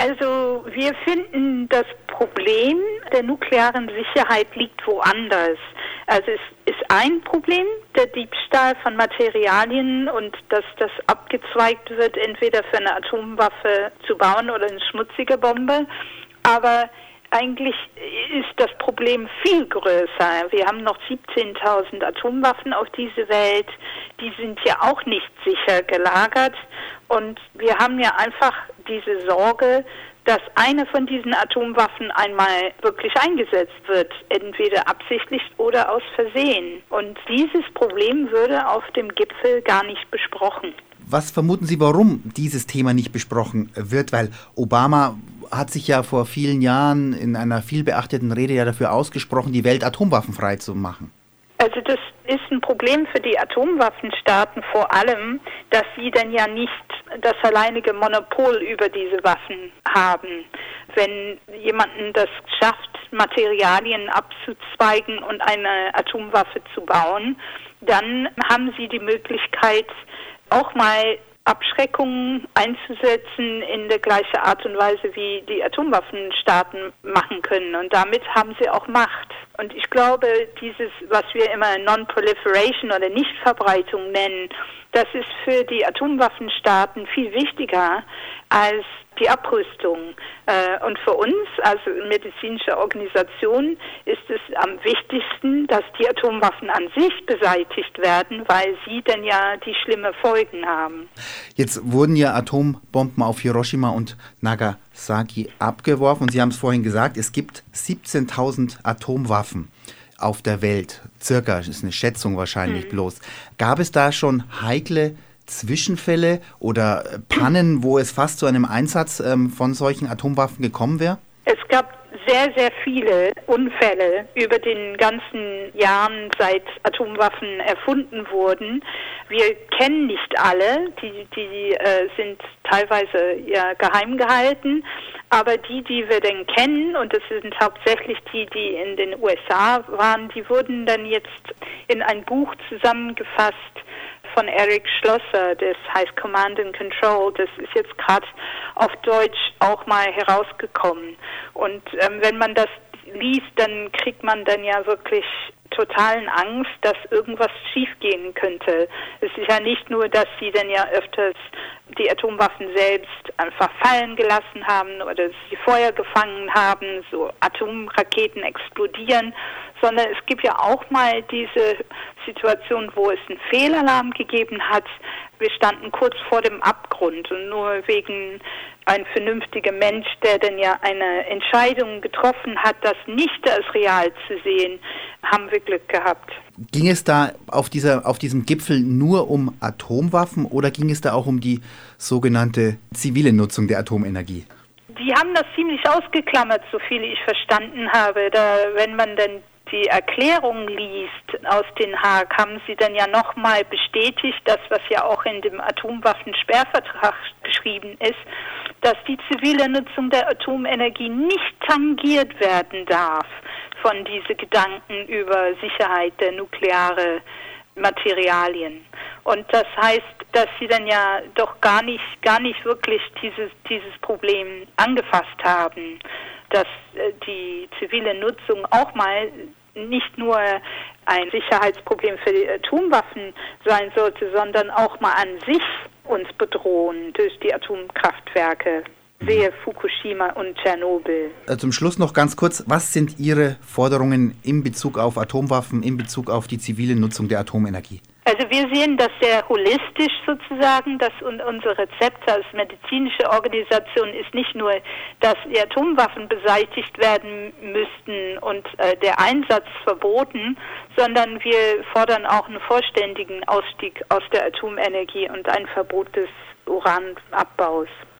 Also wir finden, das Problem der nuklearen Sicherheit liegt woanders. Also es ist ein Problem, der Diebstahl von Materialien und dass das abgezweigt wird, entweder für eine Atomwaffe zu bauen oder eine schmutzige Bombe. Aber eigentlich ist das Problem viel größer. Wir haben noch 17.000 Atomwaffen auf diese Welt. Die sind ja auch nicht sicher gelagert. Und wir haben ja einfach diese Sorge, dass eine von diesen Atomwaffen einmal wirklich eingesetzt wird, entweder absichtlich oder aus Versehen. Und dieses Problem würde auf dem Gipfel gar nicht besprochen. Was vermuten Sie, warum dieses Thema nicht besprochen wird? Weil Obama hat sich ja vor vielen Jahren in einer vielbeachteten Rede ja dafür ausgesprochen, die Welt atomwaffenfrei zu machen. Also das ist ein Problem für die Atomwaffenstaaten vor allem, dass sie dann ja nicht das alleinige Monopol über diese Waffen haben. Wenn jemanden das schafft, Materialien abzuzweigen und eine Atomwaffe zu bauen, dann haben sie die Möglichkeit, auch mal Abschreckungen einzusetzen in der gleichen Art und Weise, wie die Atomwaffenstaaten machen können. Und damit haben sie auch Macht. Und ich glaube, dieses, was wir immer Non-Proliferation oder Nichtverbreitung nennen, das ist für die Atomwaffenstaaten viel wichtiger als die Abrüstung. Äh, und für uns als medizinische Organisation ist es am wichtigsten, dass die Atomwaffen an sich beseitigt werden, weil sie dann ja die schlimme Folgen haben. Jetzt wurden ja Atombomben auf Hiroshima und Nagasaki abgeworfen und Sie haben es vorhin gesagt, es gibt 17.000 Atomwaffen auf der Welt. Circa, das ist eine Schätzung wahrscheinlich hm. bloß. Gab es da schon heikle Zwischenfälle oder Pannen, wo es fast zu einem Einsatz ähm, von solchen Atomwaffen gekommen wäre? Es gab sehr, sehr viele Unfälle über den ganzen Jahren, seit Atomwaffen erfunden wurden. Wir kennen nicht alle, die, die äh, sind teilweise ja geheim gehalten, aber die, die wir denn kennen, und das sind hauptsächlich die, die in den USA waren, die wurden dann jetzt in ein Buch zusammengefasst, von Eric Schlosser, das heißt Command and Control. Das ist jetzt gerade auf Deutsch auch mal herausgekommen. Und ähm, wenn man das liest, dann kriegt man dann ja wirklich totalen Angst, dass irgendwas schiefgehen könnte. Es ist ja nicht nur, dass sie dann ja öfters die Atomwaffen selbst einfach fallen gelassen haben oder sie Feuer gefangen haben, so Atomraketen explodieren, sondern es gibt ja auch mal diese Situation, wo es einen Fehlalarm gegeben hat. Wir standen kurz vor dem Abgrund und nur wegen ein vernünftiger Mensch, der denn ja eine Entscheidung getroffen hat, das nicht als real zu sehen, haben wir Glück gehabt. Ging es da auf, dieser, auf diesem Gipfel nur um Atomwaffen oder ging es da auch um die sogenannte zivile Nutzung der Atomenergie? Die haben das ziemlich ausgeklammert, so viel ich verstanden habe. Da, wenn man dann die Erklärung liest aus Den Haag, haben sie dann ja nochmal bestätigt, das, was ja auch in dem Atomwaffensperrvertrag geschrieben ist, dass die zivile Nutzung der Atomenergie nicht tangiert werden darf von diesen Gedanken über Sicherheit der nuklearen Materialien. Und das heißt, dass sie dann ja doch gar nicht, gar nicht wirklich dieses, dieses Problem angefasst haben, dass äh, die zivile Nutzung auch mal nicht nur ein Sicherheitsproblem für die Atomwaffen sein sollte, sondern auch mal an sich uns bedrohen durch die Atomkraftwerke. Sehe Fukushima und Tschernobyl. Äh, zum Schluss noch ganz kurz, was sind Ihre Forderungen in Bezug auf Atomwaffen, in Bezug auf die zivile Nutzung der Atomenergie? Also wir sehen das sehr holistisch sozusagen, dass unser Rezept als medizinische Organisation ist nicht nur, dass die Atomwaffen beseitigt werden müssten und äh, der Einsatz verboten, sondern wir fordern auch einen vollständigen Ausstieg aus der Atomenergie und ein Verbot des Uranabbaus.